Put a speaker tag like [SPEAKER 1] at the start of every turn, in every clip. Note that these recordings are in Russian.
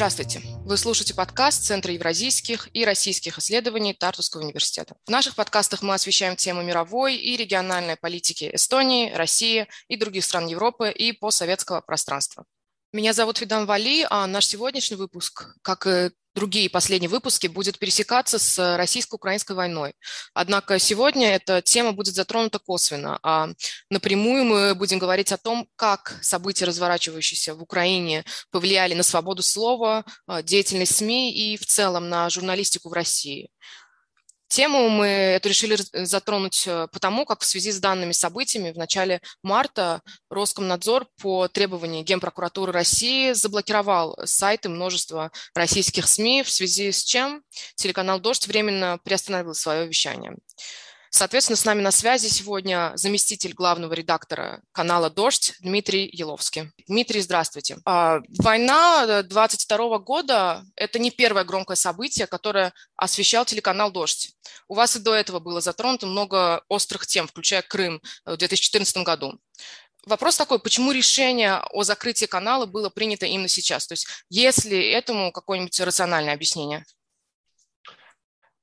[SPEAKER 1] Здравствуйте. Вы слушаете подкаст Центра евразийских и российских исследований Тартусского университета. В наших подкастах мы освещаем темы мировой и региональной политики Эстонии, России и других стран Европы и постсоветского пространства. Меня зовут Фидан Вали, а наш сегодняшний выпуск, как и другие последние выпуски, будет пересекаться с российско-украинской войной. Однако сегодня эта тема будет затронута косвенно, а напрямую мы будем говорить о том, как события, разворачивающиеся в Украине, повлияли на свободу слова, а, деятельность СМИ и в целом на журналистику в России. Тему мы эту решили затронуть э, потому, как в связи с данными событиями в начале марта Роскомнадзор по требованию Генпрокуратуры России заблокировал сайты множества российских СМИ, в связи с чем телеканал «Дождь» временно приостановил свое вещание. Соответственно, с нами на связи сегодня заместитель главного редактора канала «Дождь» Дмитрий Еловский. Дмитрий, здравствуйте. А, война 22 года – это не первое громкое событие, которое освещал телеканал «Дождь». У вас и до этого было затронуто много острых тем, включая Крым в 2014 году. Вопрос такой, почему решение о закрытии канала было принято именно сейчас? То есть есть ли этому какое-нибудь рациональное объяснение?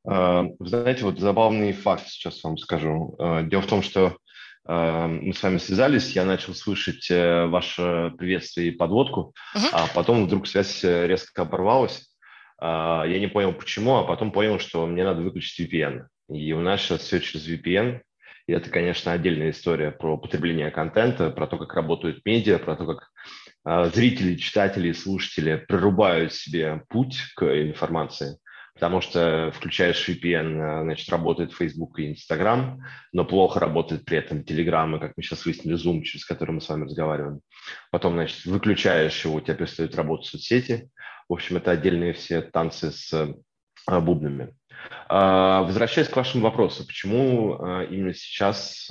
[SPEAKER 2] Э, вы знаете, вот забавный факт сейчас вам скажу. Э, дело в том, что э, мы с вами связались, я начал слышать ваше приветствие и подводку, uh-huh. а потом вдруг связь резко оборвалась. Я не понял почему, а потом понял, что мне надо выключить VPN. И у нас сейчас все через VPN. И это, конечно, отдельная история про потребление контента, про то, как работают медиа, про то, как зрители, читатели, слушатели прорубают себе путь к информации потому что включаешь VPN, значит, работает Facebook и Instagram, но плохо работает при этом Telegram, и, как мы сейчас выяснили, Zoom, через который мы с вами разговариваем. Потом, значит, выключаешь его, у тебя перестают работать соцсети. В общем, это отдельные все танцы с а, бубнами. А, возвращаясь к вашему вопросу, почему а, именно сейчас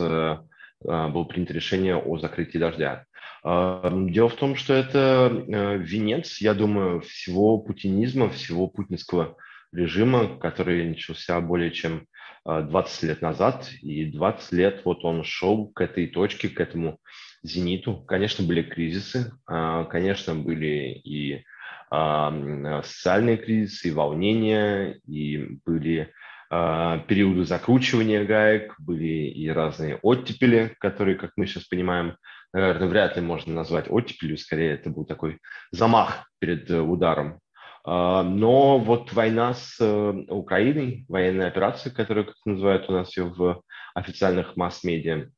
[SPEAKER 2] было принято решение о закрытии дождя? Дело в том, что это венец, я думаю, всего путинизма, всего путинского режима, который начался более чем 20 а, лет назад, и 20 лет вот он шел к этой точке, к этому зениту. Конечно, были кризисы, а, конечно, были и а, социальные кризисы, и волнения, и были периоды закручивания гаек, были и разные оттепели, которые, как мы сейчас понимаем, наверное, вряд ли можно назвать оттепелью, скорее это был такой замах перед э, ударом но вот война с э, Украиной, военная операция, которую, как называют у нас ее в официальных масс-медиа,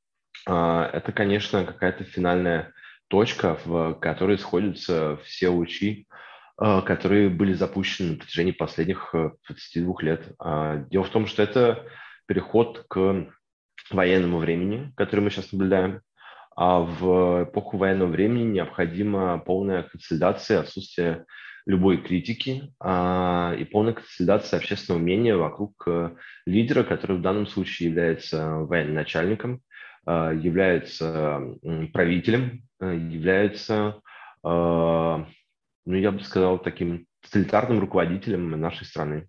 [SPEAKER 2] а, это, конечно, какая-то финальная точка, в которой сходятся все лучи, а, которые были запущены на протяжении последних 22 э, лет. Дело в том, что это переход к военному времени, который мы сейчас наблюдаем. А в эпоху военного времени необходима полная консолидация, отсутствие любой критики а, и полная консолидация общественного мнения вокруг а, лидера, который в данном случае является военачальником, а, является правителем, а, является, а, ну, я бы сказал, таким тоталитарным руководителем нашей страны.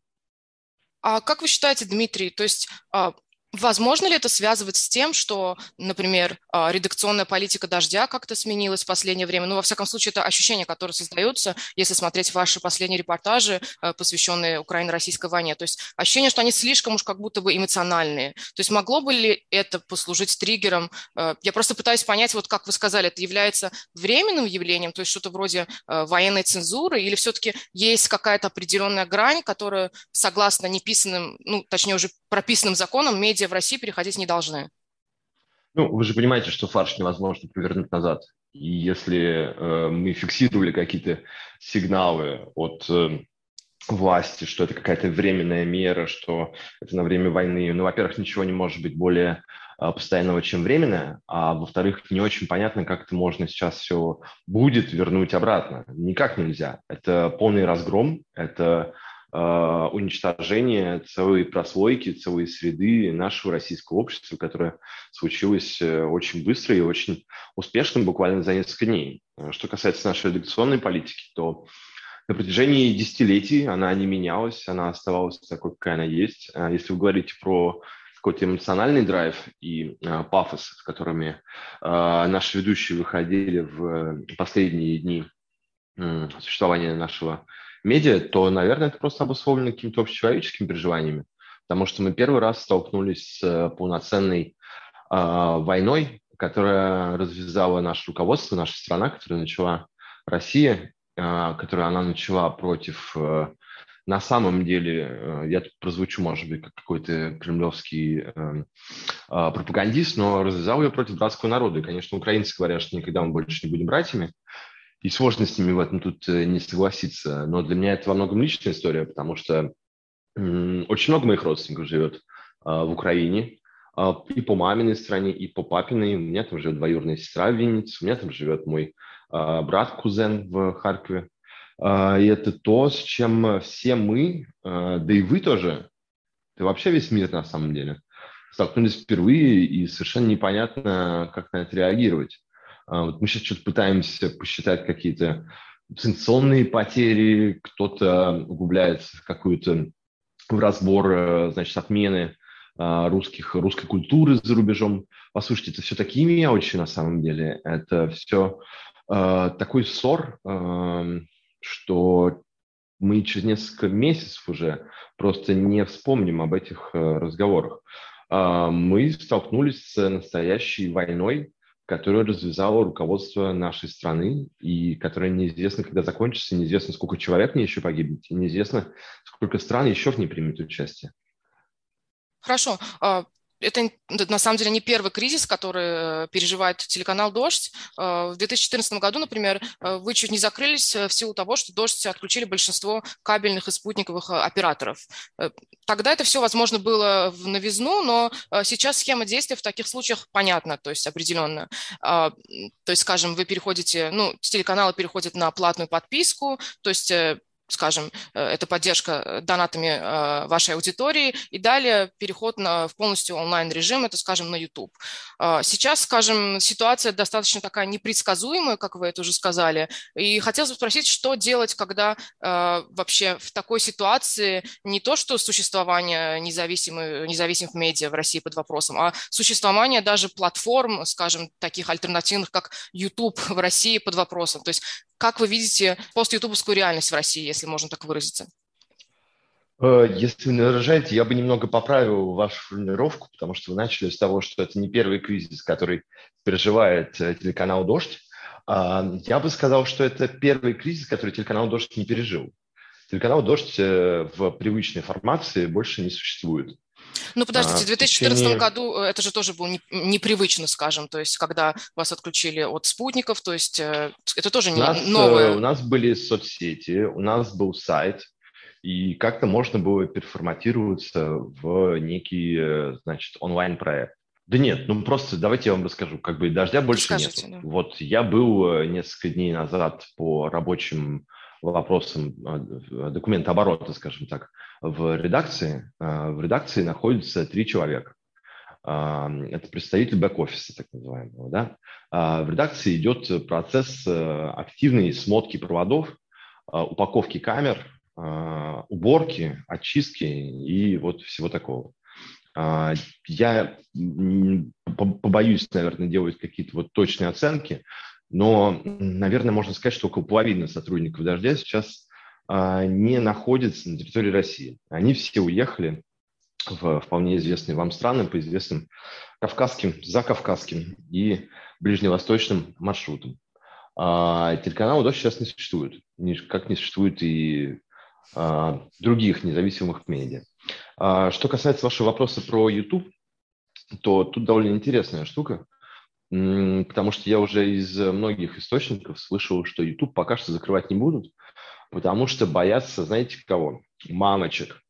[SPEAKER 1] А как вы считаете, Дмитрий, то есть а, Возможно ли это связывать с тем, что, например, а, редакционная политика «Дождя» как-то сменилась в последнее время? Ну, во всяком случае, это ощущение, которое создается, если смотреть ваши последние репортажи, а, посвященные Украино-российской войне. То есть ощущение, что они слишком уж как будто бы эмоциональные. То есть могло бы ли это послужить триггером? А, я просто пытаюсь понять, вот как вы сказали, это является временным явлением, то есть что-то вроде военной цензуры, или все-таки есть какая-то определенная грань, которая, согласно неписанным, ну, точнее уже прописанным законам, медиа в России переходить не должны.
[SPEAKER 2] Ну, вы же понимаете, что фарш невозможно повернуть назад. И если э, мы фиксировали какие-то сигналы от э, власти, что это какая-то временная мера, что это на время войны, ну, во-первых, ничего не может быть более э, постоянного, чем временное, а во-вторых, не очень понятно, как это можно сейчас все будет вернуть обратно. Никак нельзя. Это полный разгром, это а, уничтожение целой прослойки, целой среды нашего российского общества, которое случилось э, очень быстро и очень успешно, буквально за несколько дней. Что касается нашей редакционной политики, то на протяжении десятилетий она не менялась, она оставалась такой, какая она есть. Если вы говорите про какой-то эмоциональный драйв и э, пафос, с которыми э, наши ведущие выходили в последние дни э, существования нашего медиа, то, наверное, это просто обусловлено какими-то общечеловеческими переживаниями, потому что мы первый раз столкнулись с э, полноценной э, войной, которая развязала наше руководство, наша страна, которая начала Россия, э, которую она начала против э, на самом деле, э, я тут прозвучу, может быть, как какой-то кремлевский э, а, пропагандист, но развязал ее против братского народа. И, конечно, украинцы говорят, что никогда мы больше не будем братьями. И сложно с ними в этом тут э, не согласиться. Но для меня это во многом личная история, потому что очень много моих родственников живет а, в Украине, а, и по маминой стране, и по папиной. У меня там живет двоюродная сестра в Виннице, у меня там живет мой брат-кузен в Харькове. А, и это то, с чем все мы, а, да и вы тоже, да вообще весь мир на самом деле, столкнулись впервые, и совершенно непонятно, как на это реагировать. А, вот мы сейчас что-то пытаемся посчитать какие-то санкционные потери, кто-то углубляется в какую-то в разбор, значит, отмены русских, русской культуры за рубежом. Послушайте, это все такие мелочи на самом деле. Это все э, такой ссор, э, что мы через несколько месяцев уже просто не вспомним об этих э, разговорах. А, мы столкнулись с настоящей войной, которая развязала руководство нашей страны и которая неизвестно, когда закончится, неизвестно, сколько человек в ней еще погибнет, и неизвестно, сколько стран еще в ней примет участие.
[SPEAKER 1] Хорошо. Это на самом деле не первый кризис, который э, переживает телеканал «Дождь». Э, в 2014 году, например, э, вы чуть не закрылись в силу того, что «Дождь» отключили большинство кабельных и спутниковых операторов. Тогда это все, возможно, было в новизну, но сейчас схема действия в таких случаях понятна, то есть определенно. То есть, скажем, вы переходите, ну, телеканалы переходят на платную подписку, то есть скажем, э, это поддержка э, донатами э, вашей аудитории, и далее переход на, в полностью онлайн-режим, это, скажем, на YouTube. Сейчас, скажем, ситуация достаточно такая непредсказуемая, как вы это уже сказали, и хотелось бы спросить, что делать, когда вообще в такой ситуации не то, что существование независимых, независимых медиа в России под вопросом, а существование даже платформ, скажем, таких альтернативных, как YouTube в России под вопросом. То есть как вы видите пост-ютубовскую реальность в России, если можно так выразиться?
[SPEAKER 2] Э, если вы не возражаете, я бы немного поправил вашу формулировку, потому что вы начали с того, что это не первый кризис, который переживает э, телеканал «Дождь». А, я бы сказал, что это первый кризис, который телеканал «Дождь» не пережил. Телеканал «Дождь» э, в привычной формации больше не существует.
[SPEAKER 1] Ну, подождите, в 2014 течение... году э, это же тоже было непривычно, скажем, то есть когда вас отключили от спутников, то есть э, это тоже не нас, новое.
[SPEAKER 2] У нас были соцсети, у нас был сайт, и как-то можно было переформатироваться в некий, значит, онлайн-проект. Да нет, ну просто давайте я вам расскажу. Как бы дождя больше нет. Да. Вот я был несколько дней назад по рабочим вопросам документа оборота, скажем так, в редакции, а, в редакции находится три человека. А, это представитель бэк-офиса, так называемого. Да? А, в редакции идет процесс э, активной смотки проводов, упаковки камер, уборки, очистки и вот всего такого. Я побоюсь, наверное, делать какие-то вот точные оценки, но, наверное, можно сказать, что около половины сотрудников «Дождя» сейчас а, не находятся на территории России. Они все уехали в вполне известные вам страны по известным кавказским, закавказским и ближневосточным маршрутам. А телеканала «Дождь» сейчас не существует, как не существует и а, других независимых медиа. А, что касается вашего вопроса про YouTube, то тут довольно интересная штука, потому что я уже из многих источников слышал, что YouTube пока что закрывать не будут, потому что боятся, знаете кого? Мамочек.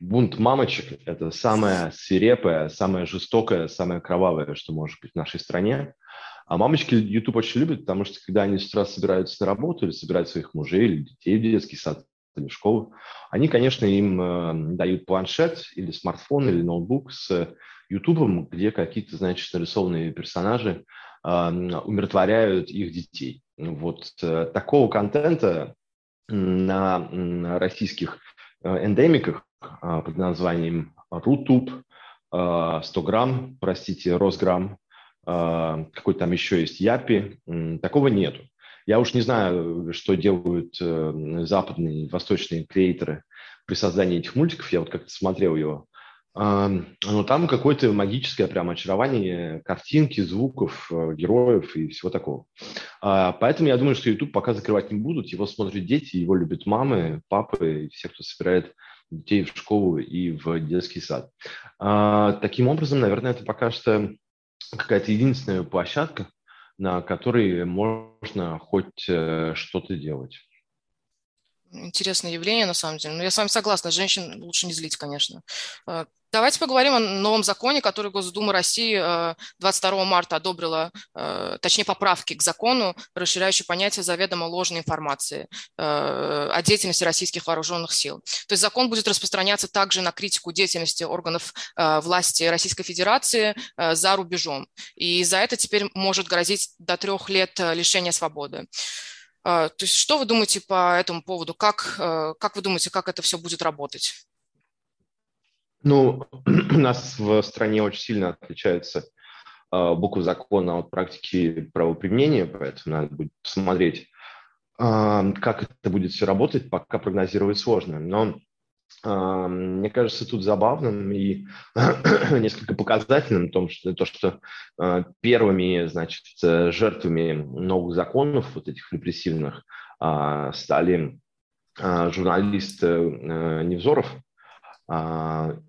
[SPEAKER 2] Бунт мамочек – это самое свирепое, самое жестокое, самое кровавое, что может быть в нашей стране. А мамочки YouTube очень любят, потому что когда они с утра собираются на работу или собирают своих мужей или детей в детский сад или в школу, они, конечно, им э, дают планшет или смартфон или ноутбук с YouTube, где какие-то, значит, нарисованные персонажи э, умиротворяют их детей. вот такого контента на российских эндемиках под названием Рутуб, 100 грамм, простите, Росграмм, какой там еще есть Япи, такого нету. Я уж не знаю, что делают западные, восточные креаторы при создании этих мультиков. Я вот как-то смотрел его. Но там какое-то магическое прям очарование картинки, звуков, э, героев и всего такого. А, поэтому я думаю, что YouTube пока закрывать не будут. Его смотрят дети, его любят мамы, папы, все, кто собирает детей в школу и в детский сад. А, таким образом, наверное, это пока что какая-то единственная площадка, на которой можно хоть э, что-то делать
[SPEAKER 1] интересное явление, на самом деле. Но я с вами согласна, женщин лучше не злить, конечно. А, давайте поговорим о новом законе, который Госдума России 22 а, марта одобрила, а, точнее, поправки к закону, расширяющие понятие заведомо ложной информации о деятельности российских вооруженных сил. То есть закон будет распространяться также на критику деятельности органов власти Российской Федерации за рубежом. И за это теперь может грозить до трех лет лишения свободы. А, то есть что вы думаете по этому поводу? Как, э, как вы думаете, как это все будет работать?
[SPEAKER 2] Ну, у нас в стране очень сильно отличается а, буква закона от практики правоприменения, поэтому надо будет посмотреть, а, как это будет все работать, пока прогнозировать сложно. Но мне кажется, тут забавным и несколько показательным том, что, то, что а, первыми значит, жертвами новых законов, вот этих репрессивных, а, стали журналист э, Невзоров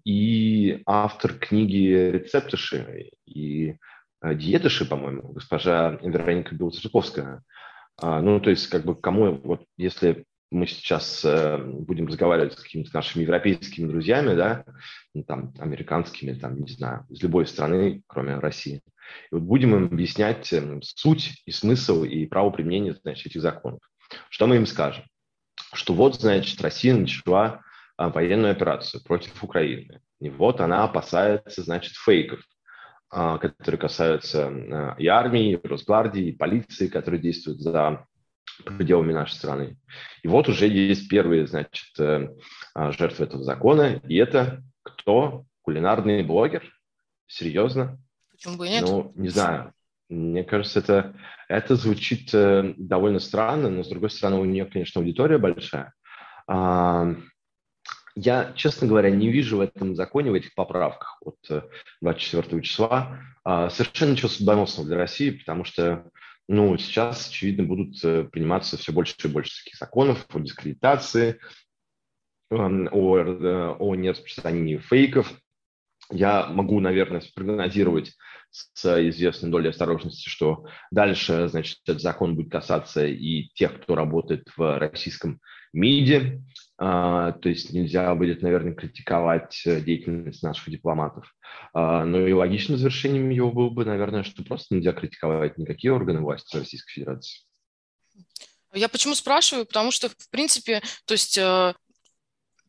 [SPEAKER 2] и автор книги «Рецептыши» и «Диетыши», по-моему, госпожа Вероника Белоцерковская. Ну, то есть, как бы, кому, вот, если мы сейчас э, будем разговаривать с какими-то нашими европейскими друзьями, да, ну, там, американскими, там, не знаю, из любой страны, кроме России. И вот будем им объяснять э, суть и смысл и право применения, значит, этих законов. Что мы им скажем? Что вот, значит, Россия начала а, военную операцию против Украины. И вот она опасается, значит, фейков, а, которые касаются а, и армии, и Росгвардии, и полиции, которые действуют за пределами нашей страны. И вот уже есть первые, значит, э, а, жертвы этого закона, и это кто? Кулинарный блогер? Серьезно?
[SPEAKER 1] Почему бы и нет?
[SPEAKER 2] Ну, не знаю. Мне кажется, это, это звучит э, довольно странно, но, с другой стороны, у нее, конечно, аудитория большая. А, я, честно говоря, не вижу в этом законе, в этих поправках от 24 э, числа а, совершенно ничего судьбоносного для России, потому что ну, сейчас, очевидно, будут э, приниматься все больше и больше таких законов о дискредитации, эм, о, э, о нераспространении фейков. Я могу, наверное, спрогнозировать с известной долей осторожности, что дальше, значит, этот закон будет касаться и тех, кто работает в российском МИДе, а, то есть нельзя будет, наверное, критиковать э, деятельность наших дипломатов. А, но и логичным завершением его было бы, наверное, что просто нельзя критиковать никакие органы власти Российской Федерации.
[SPEAKER 1] Я почему спрашиваю? Потому что, в принципе, то есть э,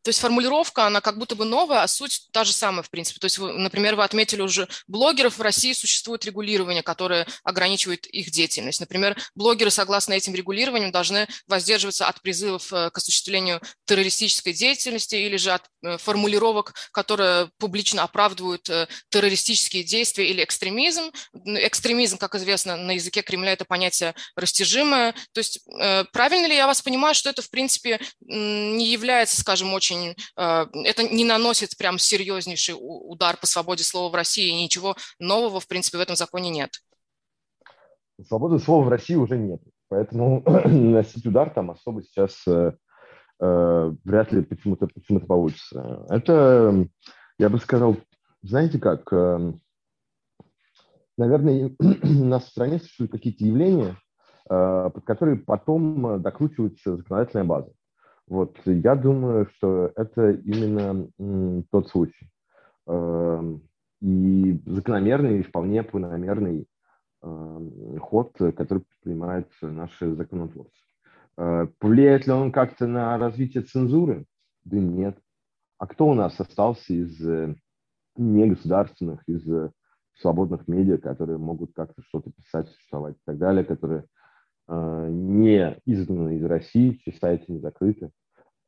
[SPEAKER 1] то есть формулировка, она как будто бы новая, а суть та же самая, в принципе. То есть, вы, например, вы отметили уже, блогеров в России существует регулирование, которое ограничивает их деятельность. Например, блогеры, согласно этим регулированиям, должны воздерживаться от призывов э, к осуществлению террористической деятельности или же от э, формулировок, которые публично оправдывают э, террористические действия или экстремизм. Экстремизм, как известно, на языке Кремля это понятие растяжимое. То есть правильно ли я вас понимаю, что это, в принципе, не является, скажем, очень очень, э, это не наносит прям серьезнейший удар по свободе слова в России, и ничего нового, в принципе, в этом законе нет.
[SPEAKER 2] Свободы слова в России уже нет, поэтому наносить удар там особо сейчас э, э, вряд ли почему-то почему получится. Это, я бы сказал, знаете как, э, наверное, у нас в стране существуют какие-то явления, под которые потом докручивается законодательная база. Вот, я думаю, что это именно тот случай. Э, и закономерный, и вполне планомерный э, ход, который предпринимают наши законотворцы. Э, повлияет ли он как-то на развитие цензуры? Да нет. А кто у нас остался из э, негосударственных, из э, свободных медиа, которые могут как-то что-то писать, существовать и так далее, которые не изгнаны из России, чьи сайты не закрыты.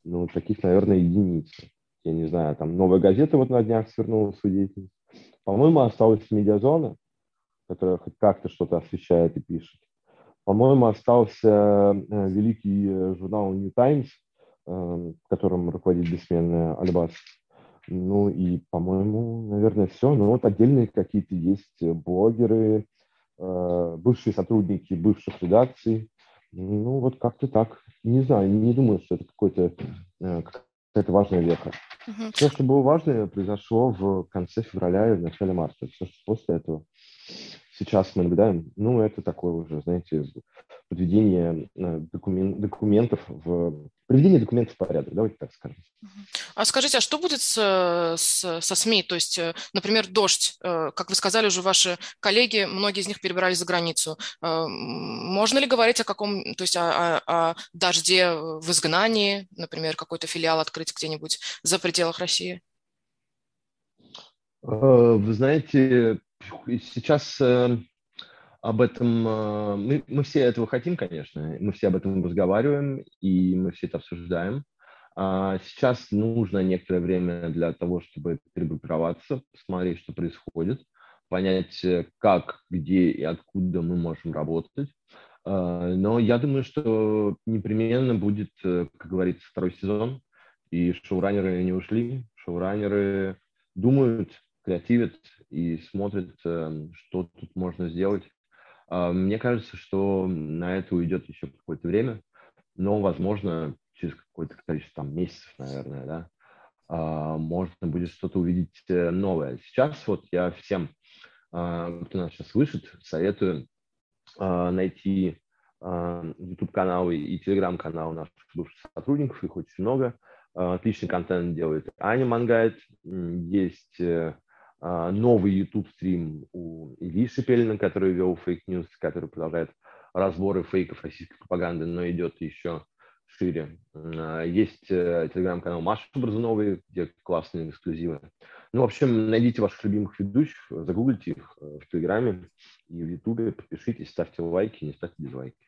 [SPEAKER 2] Ну, таких, наверное, единицы. Я не знаю, там «Новая газета» вот на днях свернула свою деятельность. По-моему, осталась «Медиазона», которая хоть как-то что-то освещает и пишет. По-моему, остался э, великий э, журнал New Times, э, которым руководит бессменная Альбас. Ну и, по-моему, наверное, все. Ну вот отдельные какие-то есть блогеры, бывшие сотрудники бывших редакций. Ну вот как-то так. Не знаю, не думаю, что это какой-то какая-то важная веха. Угу. Все, что было важное, произошло в конце февраля и в начале марта. Все, что после этого сейчас мы наблюдаем, ну, это такое уже, знаете, подведение э, документ, документов в... Приведение документов в порядок, давайте так скажем.
[SPEAKER 1] А скажите, а что будет с, с, со СМИ? То есть, э, например, «Дождь», э, как вы сказали уже, ваши коллеги, многие из них перебирались за границу. Можно ли говорить о каком, то есть о, о, о «Дожде» в изгнании, например, какой-то филиал открыть где-нибудь за пределах России?
[SPEAKER 2] Вы знаете, сейчас э, об этом, э, мы, мы все этого хотим, конечно, мы все об этом разговариваем, и мы все это обсуждаем. А сейчас нужно некоторое время для того, чтобы перегруппироваться, посмотреть, что происходит, понять, э, как, где и откуда мы можем работать. Но я думаю, что непременно будет, как говорится, второй сезон, и шоураннеры не ушли, шоураннеры думают, креативят и смотрят, эм, что тут можно сделать. А, мне кажется, что на это уйдет еще какое-то время, но, возможно, через какое-то количество там, месяцев, наверное, да, а, можно будет что-то увидеть э, новое. Сейчас вот я всем, а, кто нас сейчас слышит, советую найти YouTube-каналы и Telegram-канал наших бывших сотрудников, их очень много. Отличный контент делает Аня Мангайт. Есть э, новый YouTube-стрим у Ильи Шепелина, который вел фейк News, который продолжает разборы фейков российской пропаганды, но идет еще шире. А, есть э, телеграм-канал Маши Борзуновой, где классные эксклюзивы. Ну, в общем, найдите ваших любимых ведущих, загуглите их э, в Телеграме и в Ютубе, подпишитесь, ставьте лайки, не ставьте дизлайки.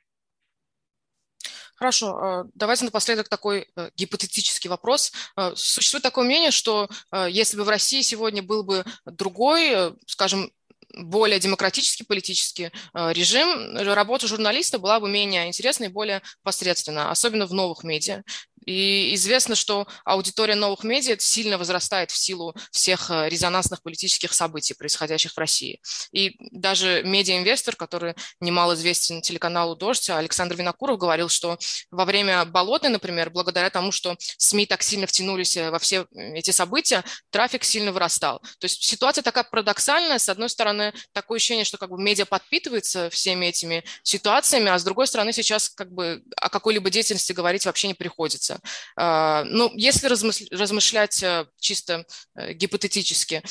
[SPEAKER 1] Хорошо, а, давайте напоследок такой э, гипотетический вопрос. А, существует такое мнение, что если бы в России сегодня был бы другой, э, скажем, более демократический политический режим, работа журналиста была бы менее интересной и более посредственна, особенно в новых медиа. И известно, что аудитория новых медиа сильно возрастает в силу всех э, резонансных политических событий, происходящих в России. И даже медиаинвестор, который немало известен телеканалу «Дождь», Александр Винокуров говорил, что во время «Болотной», например, благодаря тому, что СМИ так сильно втянулись э, во все эти события, трафик сильно вырастал. То есть ситуация такая парадоксальная. С одной стороны, такое ощущение, что как бы медиа подпитывается всеми этими ситуациями, а с другой стороны, сейчас как бы о какой-либо деятельности говорить вообще не приходится. А, ну, если размышлять э, чисто э, гипотетически,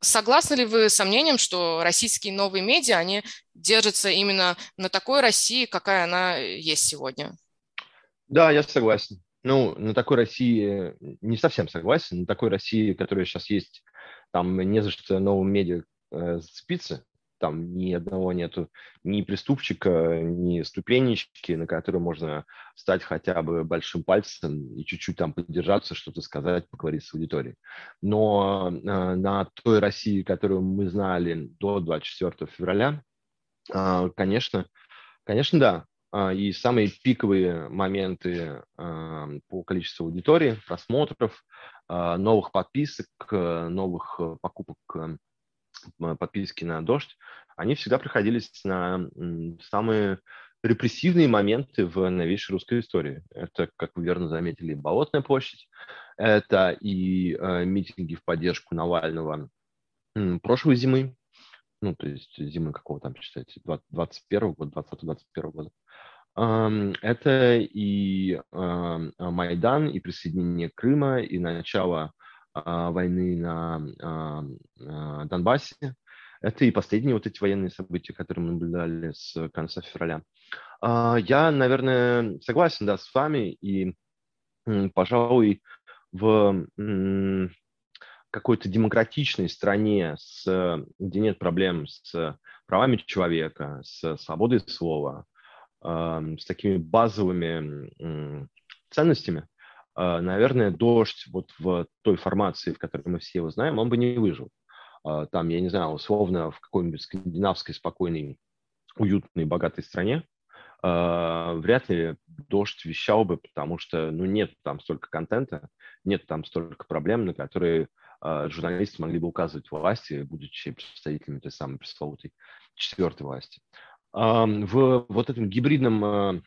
[SPEAKER 1] согласны ли вы с сомнением, что российские новые медиа, они держатся именно на такой России, какая она есть сегодня?
[SPEAKER 2] Да, я согласен. Ну, на такой России не совсем согласен. На такой России, которая сейчас есть, там не за что новым медиа э, зацепиться там ни одного нету, ни преступчика, ни ступенечки, на которую можно стать хотя бы большим пальцем и чуть-чуть там поддержаться, что-то сказать, поговорить с аудиторией. Но э, на той России, которую мы знали до 24 февраля, э, конечно, конечно, да. Э, и самые пиковые моменты э, по количеству аудитории, просмотров, э, новых подписок, новых покупок подписки на «Дождь», они всегда приходились на самые репрессивные моменты в новейшей русской истории. Это, как вы верно заметили, Болотная площадь, это и э, митинги в поддержку Навального э, прошлой зимы, ну, то есть зимы какого там, считаете, 21 года, 20-21 года. Э, это и э, Майдан, и присоединение Крыма, и начало войны на а, а, Донбассе. Это и последние вот эти военные события, которые мы наблюдали с конца февраля. Я, наверное, согласен да, с вами, и, пожалуй, в какой-то демократичной стране, с, где нет проблем с правами человека, с свободой слова, с такими базовыми ценностями, наверное, дождь вот в той формации, в которой мы все его знаем, он бы не выжил. Там, я не знаю, условно в какой-нибудь скандинавской спокойной, уютной, богатой стране вряд ли дождь вещал бы, потому что ну, нет там столько контента, нет там столько проблем, на которые журналисты могли бы указывать власти, будучи представителями той самой пресловутой четвертой власти. В вот этом гибридном,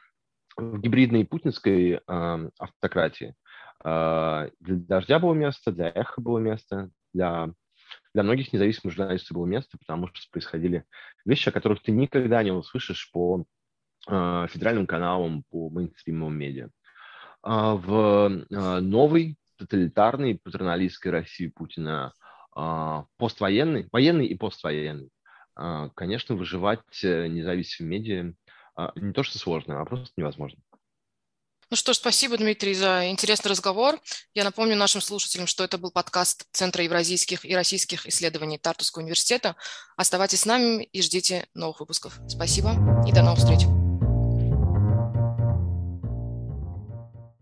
[SPEAKER 2] в гибридной путинской э, автократии э, для «Дождя» было место, для «Эхо» было место, для для многих независимых журналистов было место, потому что происходили вещи, о которых ты никогда не услышишь по э, федеральным каналам, по мейнстримовым медиа. А в э, новой тоталитарной патерналистской России Путина, а, поствоенной, военной и поствоенной, а, конечно, выживать э, независимым медиа не то что сложно, а просто невозможно.
[SPEAKER 1] Ну что ж, спасибо, Дмитрий, за интересный разговор. Я напомню нашим слушателям, что это был подкаст Центра евразийских и российских исследований Тартусского университета. Оставайтесь с нами и ждите новых выпусков. Спасибо и до новых встреч.